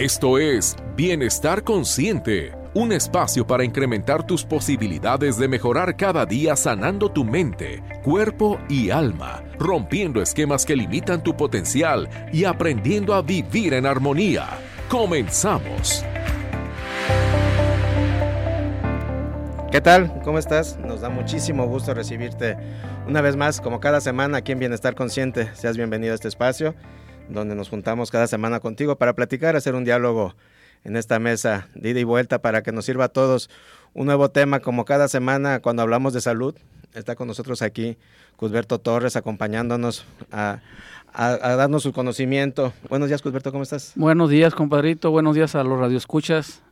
Esto es Bienestar Consciente, un espacio para incrementar tus posibilidades de mejorar cada día sanando tu mente, cuerpo y alma, rompiendo esquemas que limitan tu potencial y aprendiendo a vivir en armonía. Comenzamos. ¿Qué tal? ¿Cómo estás? Nos da muchísimo gusto recibirte una vez más, como cada semana, aquí en Bienestar Consciente. Seas bienvenido a este espacio donde nos juntamos cada semana contigo para platicar, hacer un diálogo en esta mesa de ida y vuelta para que nos sirva a todos un nuevo tema como cada semana cuando hablamos de salud. Está con nosotros aquí Cusberto Torres acompañándonos a, darnos su conocimiento. Buenos días, Cusberto, ¿cómo estás? Buenos días, compadrito. Buenos días a los radioescuchas.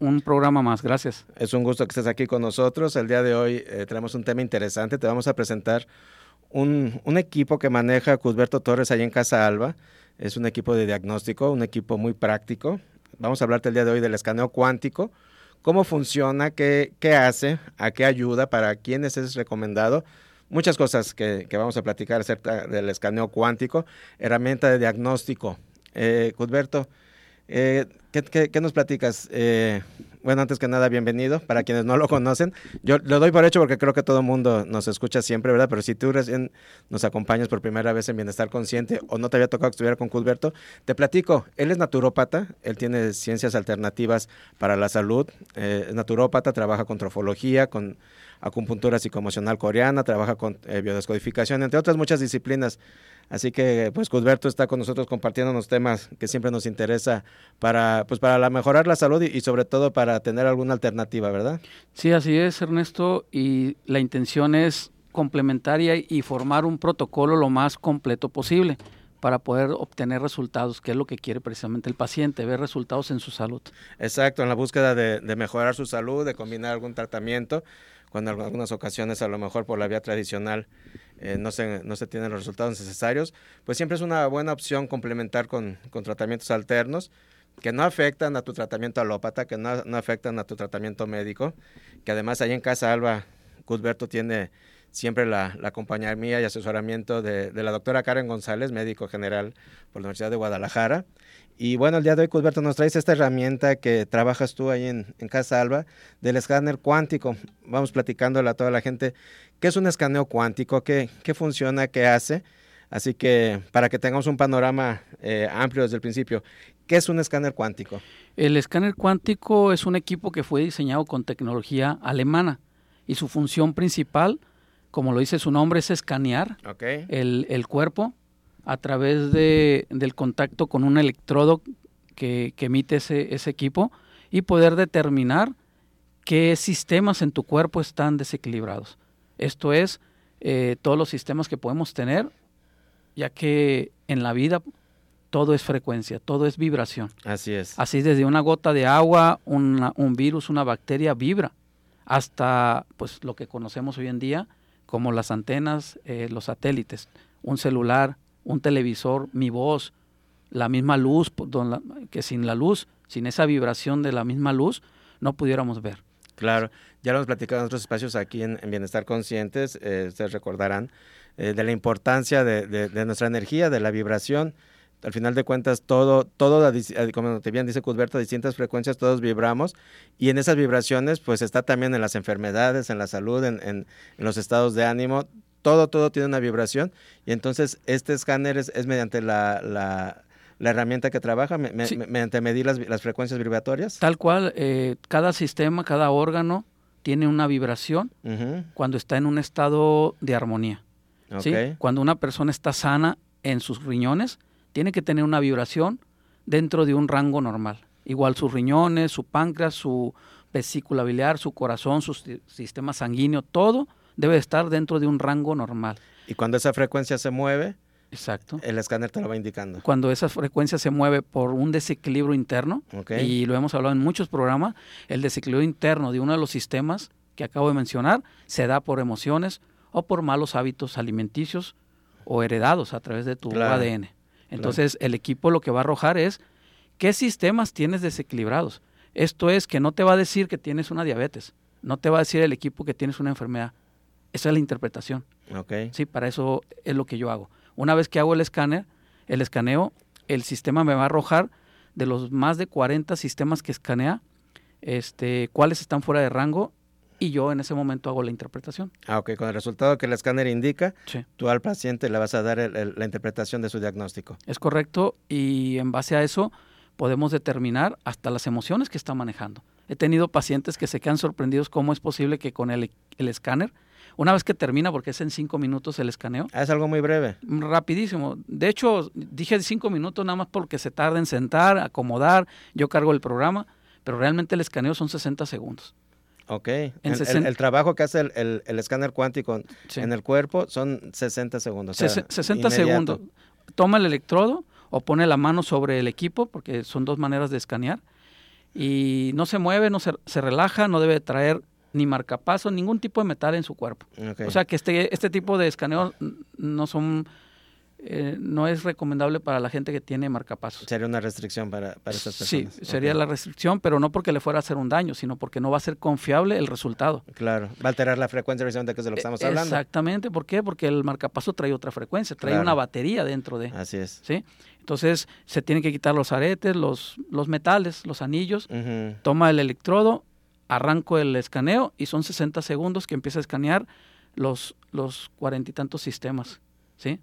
Un programa más, gracias. Es un gusto que estés aquí con nosotros. El día de hoy eh, tenemos un tema interesante. Te vamos a presentar un, equipo que maneja Cusberto Torres allá en Casa Alba. Es un equipo de diagnóstico, un equipo muy práctico. Vamos a hablarte el día de hoy del escaneo cuántico, cómo funciona, qué, qué hace, a qué ayuda, para quiénes es recomendado. Muchas cosas que, vamos a platicar acerca del escaneo cuántico, herramienta de diagnóstico. Eh, Cusberto, eh, ¿qué, nos platicas? Eh, bueno, antes que nada, bienvenido. Para quienes no lo conocen, yo lo doy por hecho porque creo que todo el mundo nos escucha siempre, ¿verdad? Pero si tú recién nos acompañas por primera vez en Bienestar Consciente o no te había tocado que estuviera con Cusberto, te platico. Él es naturópata, él tiene ciencias alternativas para la salud, eh, es naturópata, trabaja con trofología, con acupuntura psicoemocional coreana, trabaja con eh, biodescodificación, entre otras muchas disciplinas. Así que, pues, Cusberto está con nosotros compartiendo unos temas que siempre nos interesa para, pues, para mejorar la salud y, sobre todo para tener alguna alternativa, ¿verdad? Sí, así es, Ernesto, y la intención es complementaria y formar un protocolo lo más completo posible para poder obtener resultados, que es lo que quiere precisamente el paciente, ver resultados en su salud. Exacto, en la búsqueda de, de mejorar su salud, de combinar algún tratamiento cuando en algunas ocasiones a lo mejor por la vía tradicional eh, no, se, no se tienen los resultados necesarios, pues siempre es una buena opción complementar con, con tratamientos alternos que no afectan a tu tratamiento alópata, que no, no, afectan a tu tratamiento médico, que además ahí en Casa Alba, Cusberto tiene siempre la, la compañía mía y asesoramiento de, la doctora Karen González, médico general por la Universidad de Guadalajara, y bueno, el día de hoy, Cusberto, nos traes esta herramienta que trabajas tú ahí en, Casa Alba, del escáner cuántico. Vamos platicándole a toda la gente qué es un escaneo cuántico, qué, qué funciona, qué hace. Así que para que tengamos un panorama eh, amplio desde el principio, ¿qué es un escáner cuántico? El escáner cuántico es un equipo que fue diseñado con tecnología alemana y su función principal, como lo dice su nombre, es escanear el, el cuerpo a través de, del contacto con un electrodo que, emite ese, ese, equipo y poder determinar qué sistemas en tu cuerpo están desequilibrados. Esto es, eh, todos los sistemas que podemos tener, ya que en la vida todo es frecuencia, todo es vibración. Así es. Así desde una gota de agua, un virus, una bacteria vibra, hasta pues lo que conocemos hoy en día como las antenas, eh, los satélites, un celular, un televisor, mi voz, la misma luz, que sin la luz, sin esa vibración de la misma luz, no pudiéramos ver. Claro, ya lo hemos platicado en otros espacios aquí en, Bienestar Conscientes, eh, ustedes recordarán, eh, de la importancia de, nuestra energía, de la vibración. Al final de cuentas, todo, todo, eh, como te bien dice Cusberto, distintas frecuencias, todos vibramos. Y en esas vibraciones, pues está también en las enfermedades, en la salud, en, en los estados de ánimo, todo, todo tiene una vibración y entonces este escáner es, mediante la, la, herramienta que trabaja, mediante medir las, las, frecuencias vibratorias. Tal cual, eh, cada sistema, cada órgano tiene una vibración cuando está en un estado de armonía. Cuando una persona está sana en sus riñones, tiene que tener una vibración dentro de un rango normal. Igual sus riñones, su páncreas, su vesícula biliar, su corazón, su sistema sanguíneo, todo debe estar dentro de un rango normal. Y cuando esa frecuencia se mueve, Exacto. El escáner te lo va indicando. Cuando esa frecuencia se mueve por un desequilibrio interno, y lo hemos hablado en muchos programas, el desequilibrio interno de uno de los sistemas que acabo de mencionar se da por emociones o por malos hábitos alimenticios o heredados a través de tu ADN. Entonces el equipo lo que va a arrojar es qué sistemas tienes desequilibrados. Esto es que no te va a decir que tienes una diabetes, no te va a decir el equipo que tienes una enfermedad, esa es la interpretación. Okay. Sí, para eso es lo que yo hago. Una vez que hago el escáner, el escaneo, el sistema me va a arrojar de los más de 40 sistemas que escanea, este, cuáles están fuera de rango y yo en ese momento hago la interpretación. Ah, ok, con el resultado que el escáner indica, tú al paciente le vas a dar la interpretación de su diagnóstico. Es correcto y en base a eso podemos determinar hasta las emociones que está manejando. He tenido pacientes que se quedan sorprendidos cómo es posible que con el, el escáner, una vez que termina, porque es en cinco minutos el escaneo. Ah, es algo muy breve. Rapidísimo. De hecho, dije cinco minutos nada más porque se tarda en sentar, acomodar, yo cargo el programa, pero realmente el escaneo son 60 segundos. Ok. el, trabajo que hace el, escáner cuántico en el cuerpo son 60 segundos. 60 segundos. Toma el electrodo o pone la mano sobre el equipo, porque son dos maneras de escanear, y no se mueve, no se, se relaja, no debe traer ni marcapaso, ningún tipo de metal en su cuerpo. O sea que este, este tipo de escaneo no son eh, no es recomendable para la gente que tiene marcapasos. Sería una restricción para, para estas personas. Sí, sería la restricción, pero no porque le fuera a hacer un daño, sino porque no va a ser confiable el resultado. Claro, va a alterar la frecuencia precisamente de lo que estamos e, hablando. Exactamente, ¿por qué? Porque el marcapaso trae otra frecuencia, trae una batería dentro de. Así es. ¿sí? Entonces se tienen que quitar los aretes, los, los metales, los anillos, toma el electrodo, arranco el escaneo y son 60 segundos que empieza a escanear los los cuarenta y tantos sistemas, ¿sí?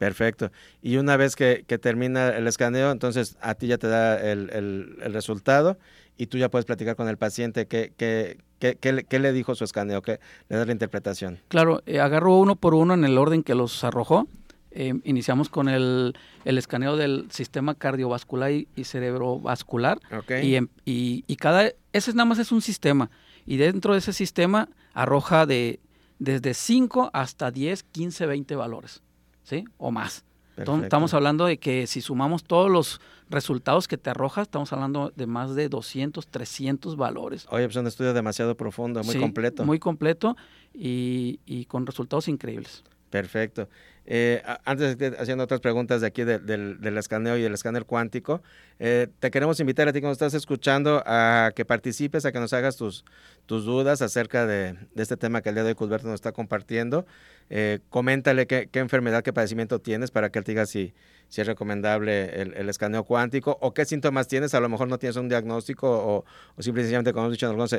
Perfecto. Y una vez que, termina el escaneo, entonces a ti ya te da el, el, resultado y tú ya puedes platicar con el paciente qué, qué, qué, le dijo su escaneo, qué le da la interpretación. Claro, eh, agarro uno por uno en el orden que los arrojó. Eh, iniciamos con el, el, escaneo del sistema cardiovascular y, cerebrovascular. Y, y, y, cada, ese nada más es un sistema. Y dentro de ese sistema arroja de desde 5 hasta 10, 15, 20 valores. ¿Sí? O más. estamos hablando de que si sumamos todos los resultados que te arroja, estamos hablando de más de 200, 300 valores. Oye, pues un estudio demasiado profundo, muy completo. Muy completo y, y con resultados increíbles. Perfecto. Eh, antes de haciendo otras preguntas de aquí del, escaneo y del escáner cuántico, eh, te queremos invitar a ti que nos estás escuchando a que participes, a que nos hagas tus, tus dudas acerca de, este tema que el día de hoy Cusberto nos está compartiendo. Eh, coméntale qué, enfermedad, qué padecimiento tienes para que él te diga si, si es recomendable el, escaneo cuántico o qué síntomas tienes. A lo mejor no tienes un diagnóstico o, o simplemente, como hemos dicho en algunas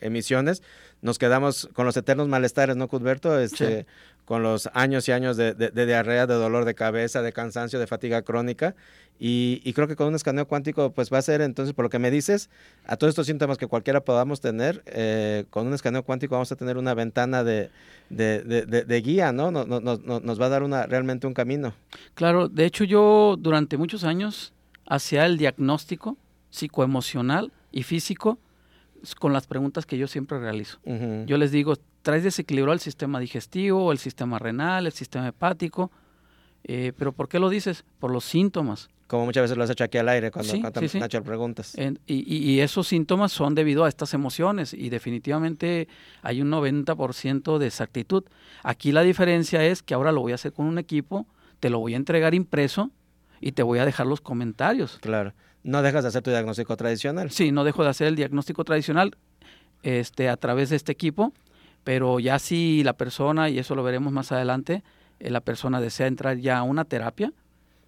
emisiones, nos quedamos con los eternos malestares, ¿no, Cusberto? Este, con los años y años de, diarrea, de dolor de cabeza, de cansancio, de fatiga crónica. Y, creo que con un escaneo cuántico, pues va a ser entonces, por lo que me dices, a todos estos síntomas que cualquiera podamos tener, eh, con un escaneo cuántico vamos a tener una ventana de, guía, ¿no? Nos, va a dar realmente un camino. Claro, de hecho yo durante muchos años hacía el diagnóstico psicoemocional y físico con las preguntas que yo siempre realizo. Yo les digo, traes desequilibrado el sistema digestivo, el sistema renal, el sistema hepático. Eh, pero ¿por qué lo dices? Por los síntomas. Como muchas veces lo has hecho aquí al aire cuando, sí, preguntas. y, esos síntomas son debido a estas emociones y definitivamente hay un 90% de exactitud. Aquí la diferencia es que ahora lo voy a hacer con un equipo, te lo voy a entregar impreso y te voy a dejar los comentarios. Claro. No dejas de hacer tu diagnóstico tradicional. Sí, no dejo de hacer el diagnóstico tradicional este, a través de este equipo pero ya si la persona, y eso lo veremos más adelante, eh, la persona desea entrar ya a una terapia,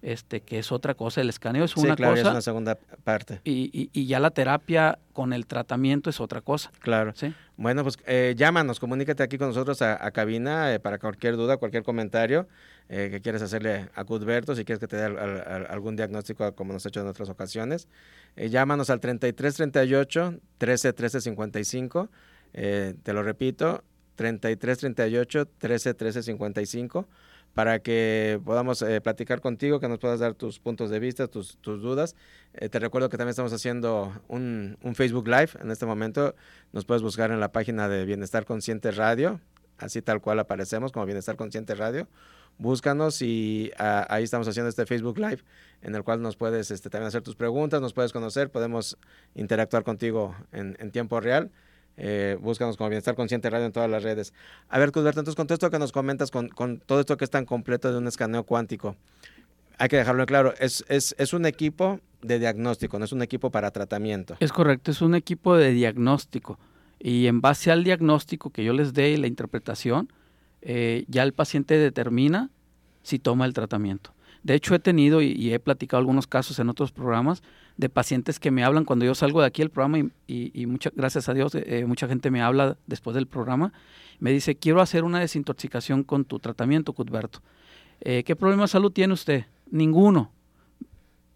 este, que es otra cosa, el escaneo es una claro, cosa. es una segunda parte. Y, y, ya la terapia con el tratamiento es otra cosa. Claro. ¿sí? Bueno, pues eh, llámanos, comunícate aquí con nosotros a, cabina eh, para cualquier duda, cualquier comentario eh, que quieras hacerle a Cudberto, si quieres que te dé algún diagnóstico como nos ha hecho en otras ocasiones. llámanos al 3338 13 13 55 eh, te lo repito, 33 38 13 13 55 para que podamos eh, platicar contigo, que nos puedas dar tus puntos de vista, tus, dudas. Eh, te recuerdo que también estamos haciendo un, Facebook Live en este momento. Nos puedes buscar en la página de Bienestar Consciente Radio, así tal cual aparecemos como Bienestar Consciente Radio. Búscanos y ah, ahí estamos haciendo este Facebook Live en el cual nos puedes este, también hacer tus preguntas, nos puedes conocer, podemos interactuar contigo en tiempo real. Eh, búscanos como Bienestar Consciente Radio en todas las redes. A ver, Cusberto, entonces con todo esto que nos comentas, con, todo esto que es tan completo de un escaneo cuántico, hay que dejarlo claro, es, es, un equipo de diagnóstico, no es un equipo para tratamiento. Es correcto, es un equipo de diagnóstico. Y en base al diagnóstico que yo les dé y la interpretación, eh, ya el paciente determina si toma el tratamiento. De hecho, he tenido y, he platicado algunos casos en otros programas de pacientes que me hablan cuando yo salgo de aquí el programa y, y, gracias a Dios, eh, mucha gente me habla después del programa. Me dice, quiero hacer una desintoxicación con tu tratamiento, Cuthberto. Eh, ¿Qué problema de salud tiene usted? Ninguno.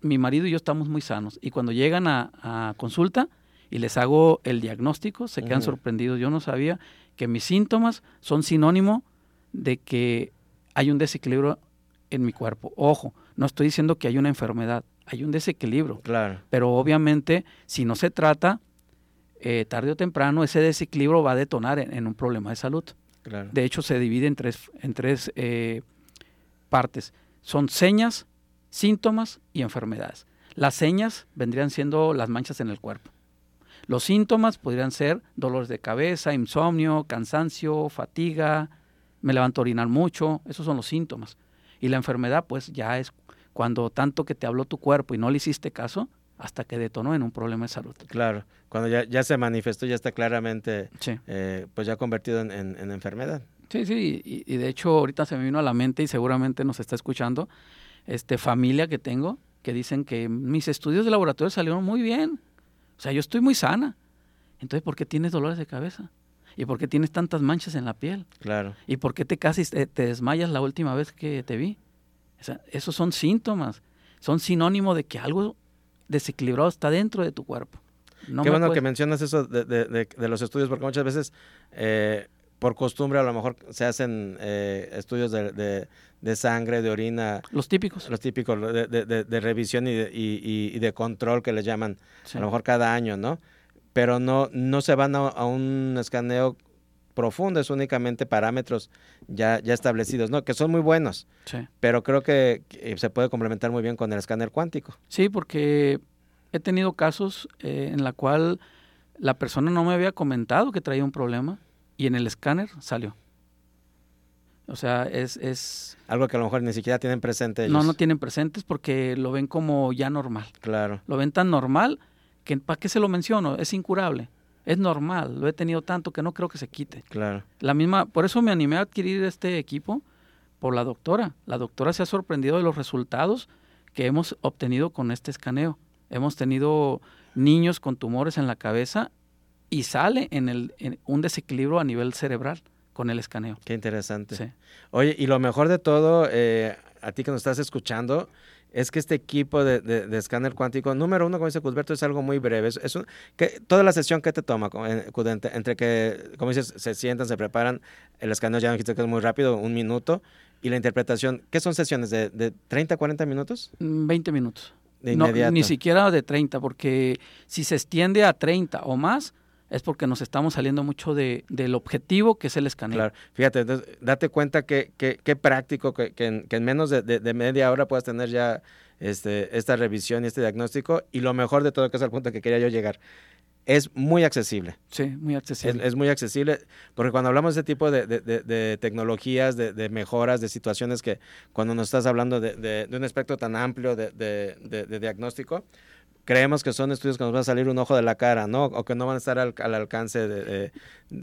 Mi marido y yo estamos muy sanos. Y cuando llegan a, consulta y les hago el diagnóstico, se quedan sorprendidos. Yo no sabía que mis síntomas son sinónimo de que hay un desequilibrio en mi cuerpo. Ojo, no estoy diciendo que hay una enfermedad, hay un desequilibrio. Claro. Pero obviamente, si no se trata, eh, tarde o temprano ese desequilibrio va a detonar en, un problema de salud. Claro. De hecho, se divide en tres, en tres eh, partes. Son señas, síntomas y enfermedades. Las señas vendrían siendo las manchas en el cuerpo. Los síntomas podrían ser dolores de cabeza, insomnio, cansancio, fatiga, me levanto a orinar mucho, esos son los síntomas. Y la enfermedad, pues ya es cuando tanto que te habló tu cuerpo y no le hiciste caso, hasta que detonó en un problema de salud. Claro, cuando ya, ya se manifestó, ya está claramente, eh, pues ya convertido en, enfermedad. Sí, sí, y, de hecho ahorita se me vino a la mente y seguramente nos está escuchando, este familia que tengo, que dicen que mis estudios de laboratorio salieron muy bien, o sea, yo estoy muy sana. Entonces, ¿por qué tienes dolores de cabeza? ¿Y por qué tienes tantas manchas en la piel? Claro. ¿Y por qué te casi te, desmayas la última vez que te vi? esos son síntomas, son sinónimo de que algo desequilibrado está dentro de tu cuerpo. Qué bueno que mencionas eso de, los estudios, porque muchas veces eh, por costumbre a lo mejor se hacen eh, estudios de, sangre, de orina. Los típicos. Los típicos, de, revisión y, y, de control que le llaman, a lo mejor cada año, ¿no? Pero no, no se van a, un escaneo profundo, es únicamente parámetros ya, ya establecidos, ¿no? Que son muy buenos, sí. pero creo que, se puede complementar muy bien con el escáner cuántico. Sí, porque he tenido casos eh, en la cual la persona no me había comentado que traía un problema y en el escáner salió. O sea, es, es... Algo que a lo mejor ni siquiera tienen presente ellos. No, no tienen presentes porque lo ven como ya normal. Claro. Lo ven tan normal ¿para qué se lo menciono? Es incurable. Es normal, lo he tenido tanto que no creo que se quite. Claro. La misma, por eso me animé a adquirir este equipo por la doctora. La doctora se ha sorprendido de los resultados que hemos obtenido con este escaneo. Hemos tenido niños con tumores en la cabeza y sale en, el, un desequilibrio a nivel cerebral con el escaneo. Qué interesante. Oye, y lo mejor de todo, eh, a ti que nos estás escuchando, es que este equipo de, de, escáner cuántico, número uno, como dice Cusberto, es algo muy breve. Es, que, toda la sesión que te toma, entre, que, como dices, se sientan, se preparan, el escáner ya dijiste que es muy rápido, un minuto, y la interpretación, ¿qué son sesiones? ¿De, de 30, 40 minutos? 20 mm, minutos. De inmediato. ni siquiera de 30, porque si se extiende a 30 o más, es porque nos estamos saliendo mucho de, del objetivo que es el escaneo. Claro, fíjate, date cuenta que, que, práctico que, que, en, menos de, media hora puedas tener ya este, esta revisión y este diagnóstico y lo mejor de todo, que es el punto que quería yo llegar, es muy accesible. Sí, muy accesible. Es, muy accesible, porque cuando hablamos de este tipo de, de tecnologías, de, mejoras, de situaciones que cuando nos estás hablando de, un espectro tan amplio de, diagnóstico, creemos que son estudios que nos van a salir un ojo de la cara, ¿no? O que no van a estar al, alcance de,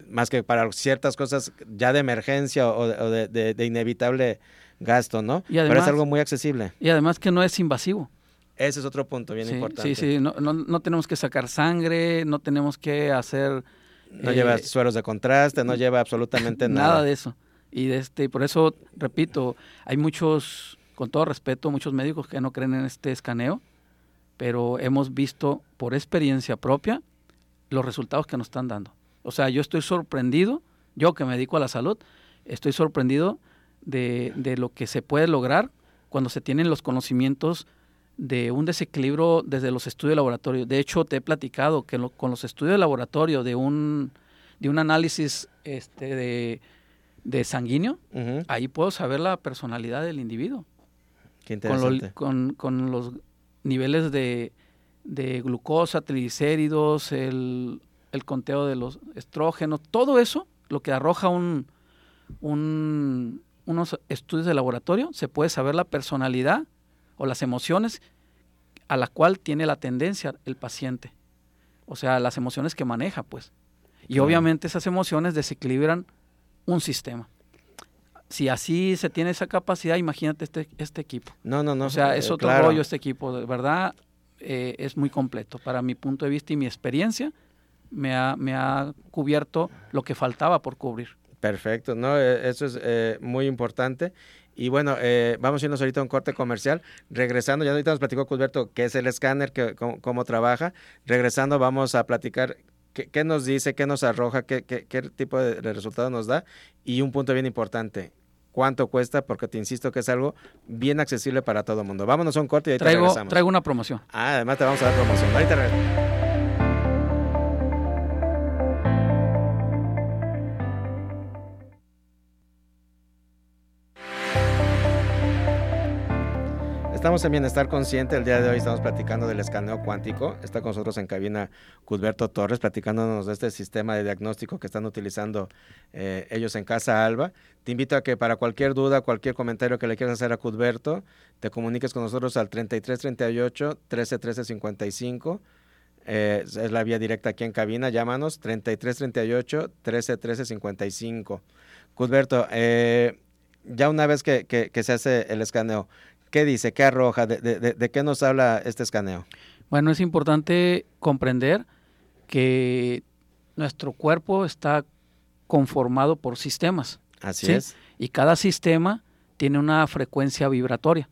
más que para ciertas cosas ya de emergencia o, de, inevitable gasto, ¿no? Pero es algo muy accesible. Y además que no es invasivo. Ese es otro punto bien importante. Sí, sí, no, no, tenemos que sacar sangre, no tenemos que hacer... No lleva eh, sueros de contraste, no lleva absolutamente nada. Nada de eso. Y de este, por eso, repito, hay muchos, con todo respeto, muchos médicos que no creen en este escaneo pero hemos visto por experiencia propia los resultados que nos están dando. O sea, yo estoy sorprendido, yo que me dedico a la salud, estoy sorprendido de, de lo que se puede lograr cuando se tienen los conocimientos de un desequilibrio desde los estudios de laboratorio. De hecho, te he platicado que con los estudios de laboratorio de un, de un análisis este, de, de sanguíneo, ahí puedo saber la personalidad del individuo. Qué interesante. Con, con, con los niveles de, glucosa, triglicéridos, el, conteo de los estrógenos, todo eso, lo que arroja un, unos estudios de laboratorio, se puede saber la personalidad o las emociones a la cual tiene la tendencia el paciente. O sea, las emociones que maneja, pues. Y obviamente esas emociones desequilibran un sistema. Si así se tiene esa capacidad, imagínate este, este equipo. No, no, no. O sea, es otro rollo este equipo. De verdad, eh, es muy completo. Para mi punto de vista y mi experiencia, me ha, me ha cubierto lo que faltaba por cubrir. Perfecto, no, eh, eso es eh, muy importante. Y bueno, vamos a irnos ahorita a un corte comercial. Regresando, ya ahorita nos platicó Cusberto qué es el escáner, que, cómo, trabaja. Regresando, vamos a platicar qué, nos dice, qué nos arroja, qué, qué, tipo de, resultado nos da. Y un punto bien importante, cuánto cuesta, porque te insisto que es algo bien accesible para todo el mundo. Vámonos a un corte y ahí traigo, regresamos. Traigo una promoción. Ah, además te vamos a dar promoción. Ahorita regresamos. Estamos en Bienestar Consciente. El día de hoy estamos platicando del escaneo cuántico. Está con nosotros en cabina Cusberto Torres, platicándonos de este sistema de diagnóstico que están utilizando eh, ellos en Casa Alba. Te invito a que para cualquier duda, cualquier comentario que le quieras hacer a Cusberto, te comuniques con nosotros al 3338 131355. Eh, es la vía directa aquí en cabina. Llámanos 3338 131355. Cusberto, eh, ya una vez que se hace el escaneo, ¿Qué dice? ¿Qué arroja? ¿De, qué nos habla este escaneo? Bueno, es importante comprender que nuestro cuerpo está conformado por sistemas. Así es. Y cada sistema tiene una frecuencia vibratoria.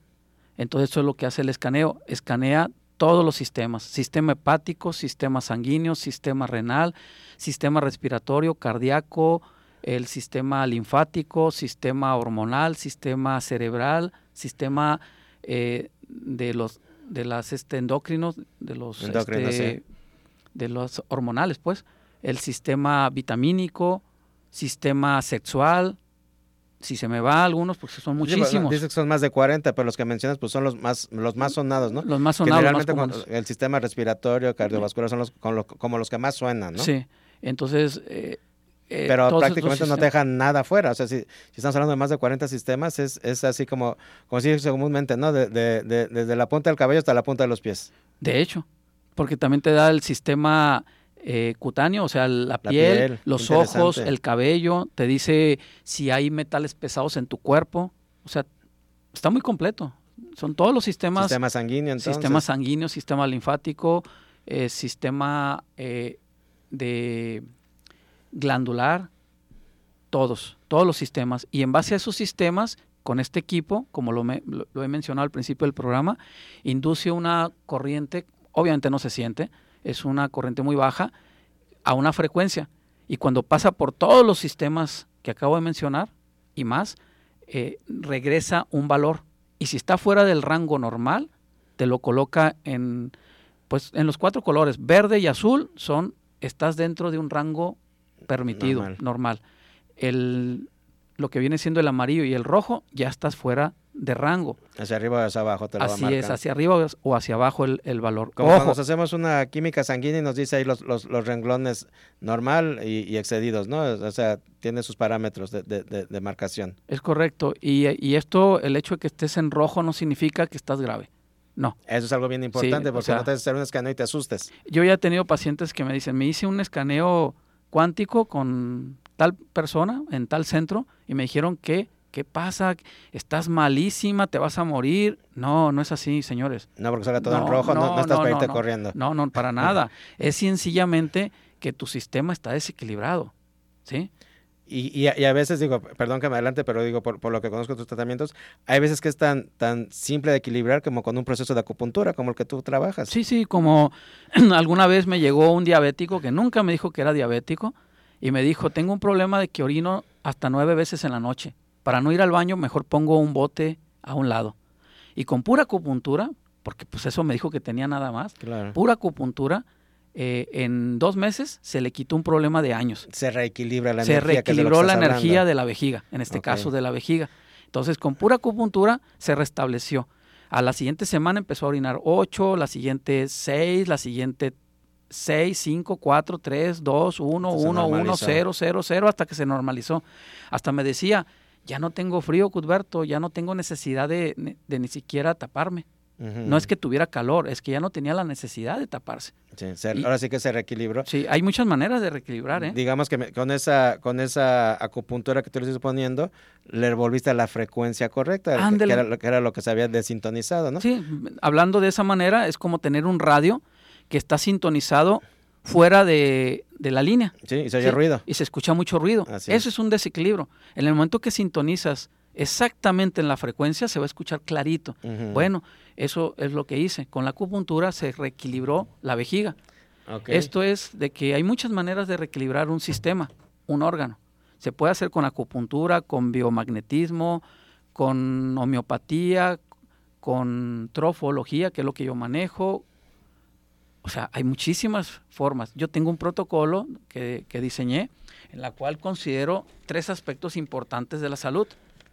Entonces eso es lo que hace el escaneo. Escanea todos los sistemas. Sistema hepático, sistema sanguíneo, sistema renal, sistema respiratorio, cardíaco, el sistema linfático, sistema hormonal, sistema cerebral, sistema eh, de los de las este, endocrinos, de los este, de los hormonales, pues, el sistema vitamínico, sistema sexual, si se me va algunos, pues son muchísimos. Dice que son más de 40, pero los que mencionas pues son los más los más sonados, ¿no? Los más sonados. Generalmente el sistema respiratorio, cardiovascular son los como los que más suenan, ¿no? Sí. Entonces, eh, eh, Pero prácticamente no te dejan nada afuera. O sea, si, estamos hablando de más de 40 sistemas, es, es así como, como se dice comúnmente, ¿no? De, de, desde la punta del cabello hasta la punta de los pies. De hecho, porque también te da el sistema eh, cutáneo, o sea, la piel, los ojos, el cabello, te dice si hay metales pesados en tu cuerpo. O sea, está muy completo. Son todos los sistemas. Sistema sanguíneo, entonces. Sistema sanguíneo, sistema linfático, eh, sistema de glandular, todos, todos los sistemas. Y en base a esos sistemas, con este equipo, como lo, he mencionado al principio del programa, induce una corriente, obviamente no se siente, es una corriente muy baja, a una frecuencia. Y cuando pasa por todos los sistemas que acabo de mencionar y más, eh, regresa un valor. Y si está fuera del rango normal, te lo coloca en, pues, en los cuatro colores. Verde y azul son, estás dentro de un rango permitido, normal. El, lo que viene siendo el amarillo y el rojo, ya estás fuera de rango. Hacia arriba o hacia abajo te lo Así es, hacia arriba o hacia abajo el, el valor. Como cuando nos hacemos una química sanguínea y nos dice ahí los, los, los renglones normal y, excedidos, ¿no? O sea, tiene sus parámetros de, de, de, marcación. Es correcto. Y, y, esto, el hecho de que estés en rojo no significa que estás grave. No. Eso es algo bien importante porque no te hacer un escaneo y te asustes. Yo ya he tenido pacientes que me dicen, me hice un escaneo cuántico con tal persona en tal centro y me dijeron que, ¿qué pasa? Estás malísima, te vas a morir. No, no es así, señores. No, porque sale todo en rojo, no, estás para irte corriendo. No, no, para nada. es sencillamente que tu sistema está desequilibrado, ¿sí? Y, y, a, veces digo, perdón que me adelante, pero digo, por, por, lo que conozco tus tratamientos, hay veces que es tan, tan simple de equilibrar como con un proceso de acupuntura, como el que tú trabajas. Sí, sí, como alguna vez me llegó un diabético que nunca me dijo que era diabético y me dijo, tengo un problema de que orino hasta nueve veces en la noche. Para no ir al baño, mejor pongo un bote a un lado. Y con pura acupuntura, porque pues eso me dijo que tenía nada más, pura acupuntura, eh, en dos meses se le quitó un problema de años. Se reequilibra la energía. Se reequilibró la energía de la vejiga, en este caso de la vejiga. Entonces, con pura acupuntura se restableció. A la siguiente semana empezó a orinar 8, la siguiente 6, la siguiente 6, 5, 4, 3, 2, 1, 1, 1, 0, 0, 0, hasta que se normalizó. Hasta me decía, ya no tengo frío, Cudberto, ya no tengo necesidad de, de ni siquiera taparme. No es que tuviera calor, es que ya no tenía la necesidad de taparse. Sí, ahora sí que se reequilibró. Sí, hay muchas maneras de reequilibrar. ¿eh? Digamos que con esa con esa acupuntura que tú le estás poniendo, le volviste a la frecuencia correcta, que era, que era, lo que se había desintonizado, ¿no? Sí, hablando de esa manera, es como tener un radio que está sintonizado fuera de, la línea. Sí, y se oye ruido. Y se escucha mucho ruido. Eso es un desequilibrio. En el momento que sintonizas exactamente en la frecuencia, se va a escuchar clarito. Bueno, eso es lo que hice. Con la acupuntura se reequilibró la vejiga. Esto es de que hay muchas maneras de reequilibrar un sistema, un órgano. Se puede hacer con acupuntura, con biomagnetismo, con homeopatía, con trofología, que es lo que yo manejo, o sea, hay muchísimas formas. Yo tengo un protocolo que, diseñé en la cual considero tres aspectos importantes de la salud,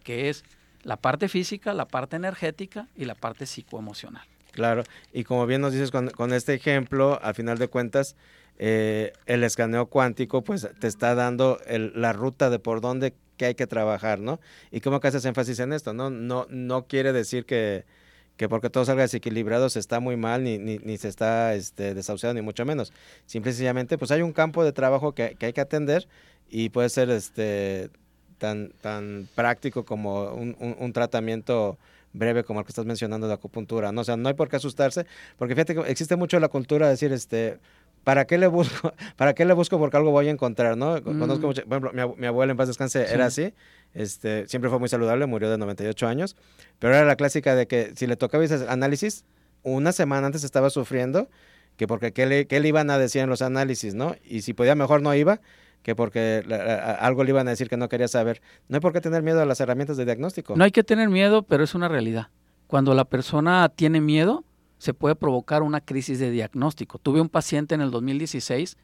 que es la parte física, la parte energética y la parte psicoemocional. Claro, y como bien nos dices con, este ejemplo, al final de cuentas, eh, el escaneo cuántico pues te está dando la ruta de por dónde que hay que trabajar, ¿no? Y cómo que haces énfasis en esto, ¿no? No, no quiere decir que, que porque todo salga desequilibrado se está muy mal, ni, ni, se está este, desahuciado, ni mucho menos. Simple y sencillamente, pues hay un campo de trabajo que, hay que atender y puede ser este tan, tan práctico como un, tratamiento breve como el que estás mencionando de acupuntura, ¿no? O sea, no hay por qué asustarse, porque fíjate que existe mucho la cultura de decir, este, ¿para qué le busco? ¿Para qué le busco? Porque algo voy a encontrar, ¿no? Conozco mm. mucho, por ejemplo, mi, abuela en paz descanse era así, este, siempre fue muy saludable, murió de 98 años, pero era la clásica de que si le tocaba ese análisis, una semana antes estaba sufriendo, que porque qué le, qué le iban a decir en los análisis, ¿no? Y si podía mejor no iba, que porque algo le iban a decir que no quería saber. No hay por qué tener miedo a las herramientas de diagnóstico. No hay que tener miedo, pero es una realidad. Cuando la persona tiene miedo, se puede provocar una crisis de diagnóstico. Tuve un paciente en el 2016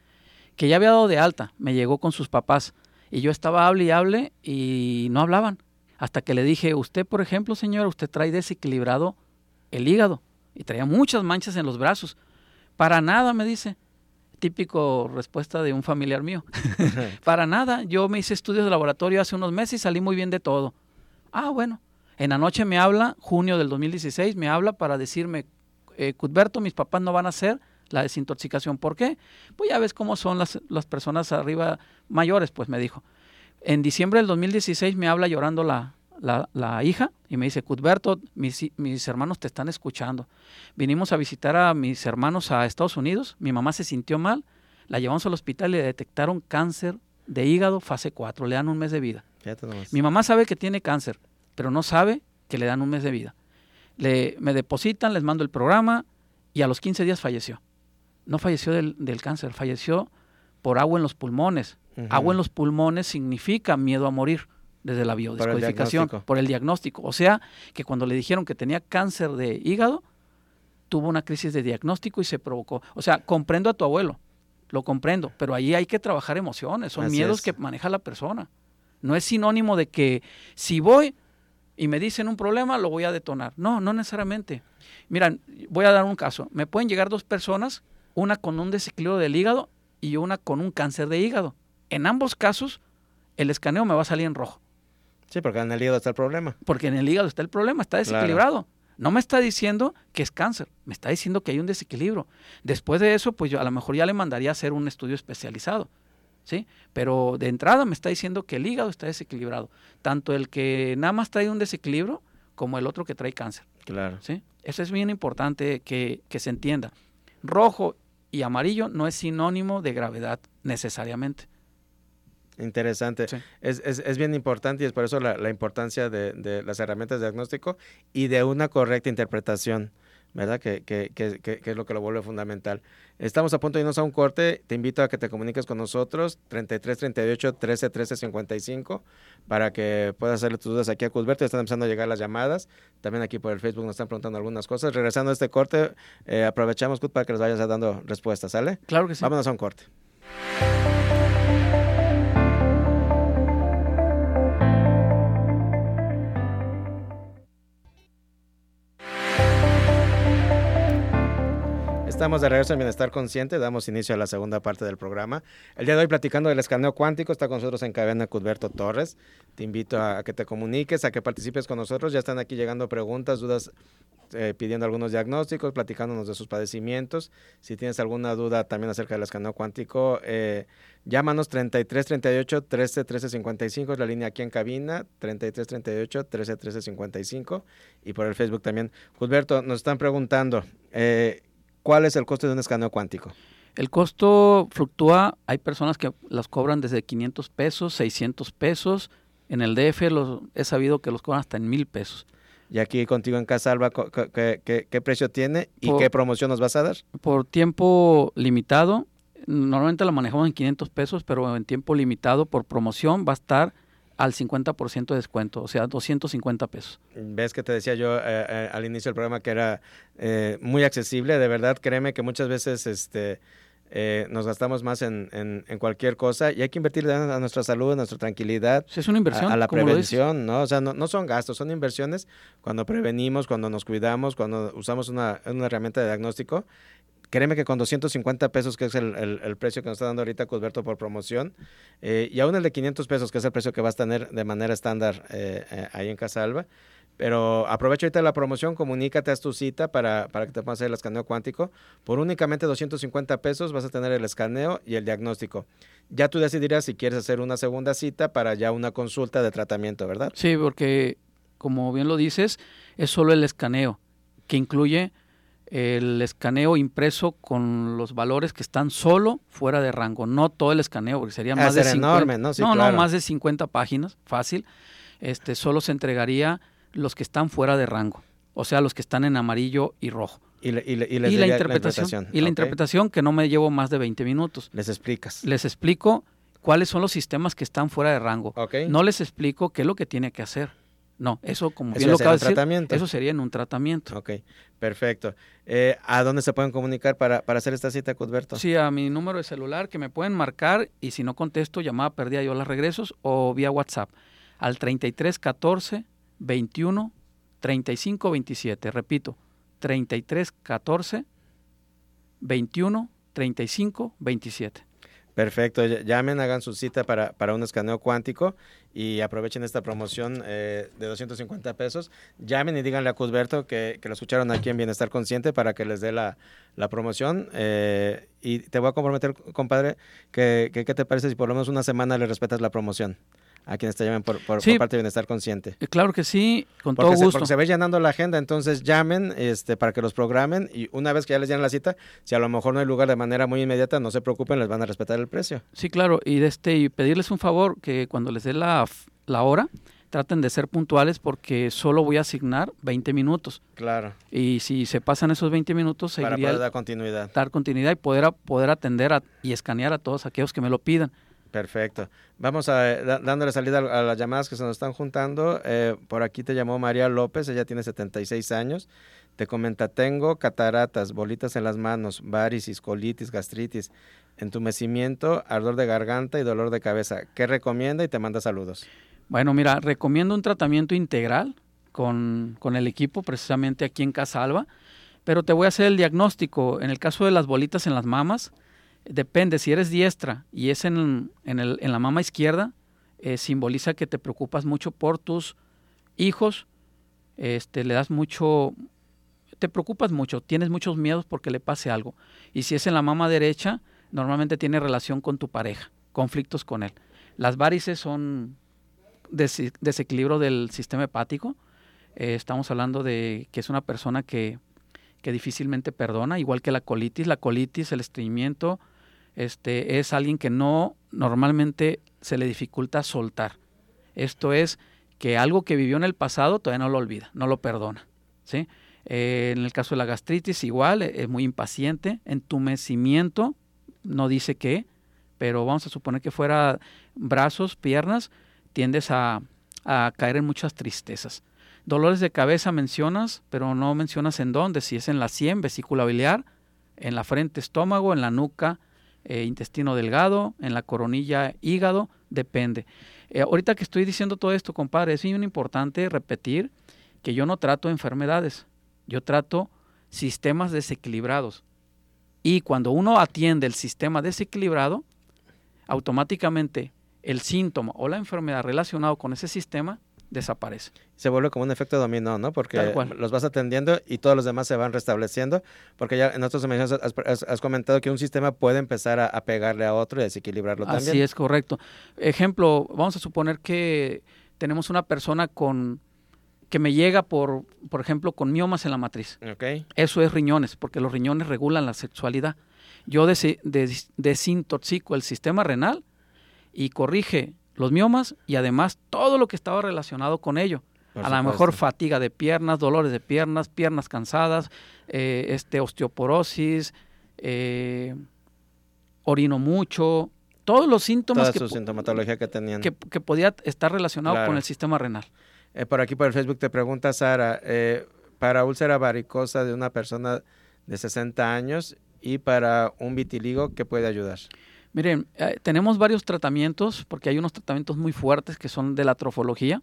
que ya había dado de alta, me llegó con sus papás y yo estaba hable y hable y no hablaban. Hasta que le dije, usted, por ejemplo, señora, usted trae desequilibrado el hígado. Y traía muchas manchas en los brazos. Para nada, me dice. Típico respuesta de un familiar mío. Para nada. Yo me hice estudios de laboratorio hace unos meses y salí muy bien de todo. Ah, bueno. En la noche me habla, junio del 2016, me habla para decirme, eh, Cudberto, mis papás no van a hacer la desintoxicación. ¿Por qué? Pues ya ves cómo son las, las personas arriba mayores, pues me dijo. En diciembre del 2016 me habla llorando la, la, hija y me dice, Cudberto, mis, mis, hermanos te están escuchando. Vinimos a visitar a mis hermanos a Estados Unidos, mi mamá se sintió mal, la llevamos al hospital y le detectaron cáncer de hígado fase 4, le dan un mes de vida. Mi mamá sabe que tiene cáncer, pero no sabe que le dan un mes de vida. Le, me depositan, les mando el programa y a los 15 días falleció no falleció del, cáncer, falleció por agua en los pulmones. Agua en los pulmones significa miedo a morir desde la biodescodificación, por el, diagnóstico. O sea, que cuando le dijeron que tenía cáncer de hígado, tuvo una crisis de diagnóstico y se provocó. O sea, comprendo a tu abuelo, lo comprendo, pero ahí hay que trabajar emociones, son miedos que maneja la persona. No es sinónimo de que si voy y me dicen un problema, lo voy a detonar. No, no necesariamente. Miran, voy a dar un caso. Me pueden llegar dos personas una con un desequilibrio del hígado y una con un cáncer de hígado. En ambos casos, el escaneo me va a salir en rojo. Sí, porque en el hígado está el problema. Porque en el hígado está el problema, está desequilibrado. No me está diciendo que es cáncer, me está diciendo que hay un desequilibrio. Después de eso, pues yo a lo mejor ya le mandaría a hacer un estudio especializado. ¿Sí? Pero de entrada me está diciendo que el hígado está desequilibrado. Tanto el que nada más trae un desequilibrio como el otro que trae cáncer. Claro. ¿Sí? Eso es bien importante que, que se entienda. Rojo y amarillo no es sinónimo de gravedad necesariamente. Interesante. Es, es, es, bien importante y es por eso la, la importancia de, de, las herramientas de diagnóstico y de una correcta interpretación. ¿verdad? Que, que, que, que, es lo que lo vuelve fundamental. Estamos a punto de irnos a un corte. Te invito a que te comuniques con nosotros, 33 38 13 13 55, para que puedas hacerle tus dudas aquí a Cusberto. Están empezando a llegar las llamadas. También aquí por el Facebook nos están preguntando algunas cosas. Regresando a este corte, eh, aprovechamos, para que les vayas dando respuestas, ¿sale? Claro que sí. Vámonos a un corte. Estamos de regreso en Bienestar Consciente, damos inicio a la segunda parte del programa. El día de hoy platicando del escaneo cuántico, está con nosotros en cabina Cudberto Torres. Te invito a, que te comuniques, a que participes con nosotros. Ya están aquí llegando preguntas, dudas, eh, pidiendo algunos diagnósticos, platicándonos de sus padecimientos. Si tienes alguna duda también acerca del escaneo cuántico, eh, llámanos 33 38 13 13 55, es la línea aquí en cabina, 33 38 13 13 55 y por el Facebook también. Cudberto, nos están preguntando, eh, ¿Cuál es el costo de un escaneo cuántico? El costo fluctúa, hay personas que las cobran desde 500 pesos, 600 pesos, en el DF los, he sabido que los cobran hasta en mil pesos. Y aquí contigo en Casa Alba, ¿qué, precio tiene y qué promoción nos vas a dar? Por tiempo limitado, normalmente la manejamos en 500 pesos, pero en tiempo limitado por promoción va a estar al 50% de descuento, o sea, 250 pesos. Ves que te decía yo eh, eh, al inicio del programa que era eh, muy accesible, de verdad, créeme que muchas veces este, nos gastamos más en, en, cualquier cosa y hay que invertir a nuestra salud, a nuestra tranquilidad. es una inversión. A, la prevención, ¿no? O sea, no, no, son gastos, son inversiones cuando prevenimos, cuando nos cuidamos, cuando usamos una, una herramienta de diagnóstico Créeme que con 250 pesos, que es el, precio que nos está dando ahorita Cusberto por promoción, eh, y aún el de 500 pesos, que es el precio que vas a tener de manera estándar eh, eh, ahí en Casa Alba. Pero aprovecha ahorita la promoción, comunícate, a tu cita para, para que te puedan hacer el escaneo cuántico. Por únicamente 250 pesos vas a tener el escaneo y el diagnóstico. Ya tú decidirás si quieres hacer una segunda cita para ya una consulta de tratamiento, ¿verdad? Sí, porque como bien lo dices, es solo el escaneo, que incluye el escaneo impreso con los valores que están solo fuera de rango, no todo el escaneo, porque sería más de 50, ¿no? no, más de 50 páginas, fácil. Este solo se entregaría los que están fuera de rango, o sea, los que están en amarillo y rojo. Y, la, interpretación, y la interpretación que no me llevo más de 20 minutos. Les explicas. Les explico cuáles son los sistemas que están fuera de rango. No les explico qué es lo que tiene que hacer. No, eso como bien lo acabo de decir, eso sería en un tratamiento. Ok, perfecto. Eh, ¿A dónde se pueden comunicar para, hacer esta cita, Cudberto? Sí, a mi número de celular que me pueden marcar y si no contesto, llamada perdida yo las regresos o vía WhatsApp al 33 14 21 35 27. Repito, 33 14 21 35 27. Perfecto, llamen, hagan su cita para, para un escaneo cuántico y aprovechen esta promoción eh, de 250 pesos. Llamen y díganle a Cusberto que, que, lo escucharon aquí en Bienestar Consciente para que les dé la, la promoción. Eh, y te voy a comprometer, compadre, que, que, ¿qué te parece si por lo menos una semana le respetas la promoción? A quienes te llamen por, por, parte de Bienestar Consciente. Eh, claro que sí, con todo gusto. porque se ve llenando la agenda, entonces llamen este, para que los programen y una vez que ya les llenen la cita, si a lo mejor no hay lugar de manera muy inmediata, no se preocupen, les van a respetar el precio. Sí, claro, y, este, y pedirles un favor, que cuando les dé la, la hora, traten de ser puntuales porque solo voy a asignar 20 minutos. Claro. Y si se pasan esos 20 minutos, para poder dar continuidad. Dar continuidad y poder, poder atender y escanear a todos aquellos que me lo pidan. Perfecto. Vamos a dándole salida a, las llamadas que se nos están juntando. Eh, por aquí te llamó María López, ella tiene 76 años. Te comenta, tengo cataratas, bolitas en las manos, varicis, colitis, gastritis, entumecimiento, ardor de garganta y dolor de cabeza. ¿Qué recomienda? Y te manda saludos. Bueno, mira, recomiendo un tratamiento integral con, con el equipo precisamente aquí en Casa Alba, pero te voy a hacer el diagnóstico. En el caso de las bolitas en las mamas, depende, si eres diestra y es en, el, en la mama izquierda, eh, simboliza que te preocupas mucho por tus hijos, este, le das mucho, te preocupas mucho, tienes muchos miedos porque le pase algo. Y si es en la mama derecha, normalmente tiene relación con tu pareja, conflictos con él. Las varices son desequilibrio del sistema hepático. Eh, estamos hablando de que es una persona que, que difícilmente perdona, igual que la colitis. La colitis, el estreñimiento, este, es alguien que no normalmente se le dificulta soltar. Esto es que algo que vivió en el pasado todavía no lo olvida, no lo perdona. ¿sí? Eh, en el caso de la gastritis, igual, e, es muy impaciente. Entumecimiento, no dice qué, pero vamos a suponer que fuera brazos, piernas, tiendes a, a caer en muchas tristezas. Dolores de cabeza mencionas, pero no mencionas en dónde, si es en la sien, vesícula biliar, en la frente, estómago, en la nuca, eh, intestino delgado, en la coronilla hígado, depende. Eh, ahorita que estoy diciendo todo esto, compadre, es muy importante repetir que yo no trato enfermedades, yo trato sistemas desequilibrados. Y cuando uno atiende el sistema desequilibrado, automáticamente el síntoma o la enfermedad relacionado con ese sistema desaparece. Se vuelve como un efecto dominó, ¿no? Porque los vas atendiendo y todos los demás se van restableciendo, porque ya en otros dimensiones has, comentado que un sistema puede empezar a, pegarle a otro y desequilibrarlo también. Así es, correcto. Ejemplo, vamos a suponer que tenemos una persona con que me llega por, por ejemplo, con miomas en la matriz. Okay. Eso es riñones, porque los riñones regulan la sexualidad. Yo desintoxico el sistema renal y corrige los miomas y además todo lo que estaba relacionado con ello. a lo mejor fatiga de piernas, dolores de piernas, piernas cansadas, eh, este, osteoporosis, eh, orino mucho, todos los síntomas que, sintomatología que tenían. Que, podía estar relacionado con el sistema renal. Eh, por aquí por el Facebook te pregunta Sara, para úlcera varicosa de una persona de 60 años y para un vitiligo, ¿qué puede ayudar? Miren, eh, tenemos varios tratamientos, porque hay unos tratamientos muy fuertes que son de la trofología,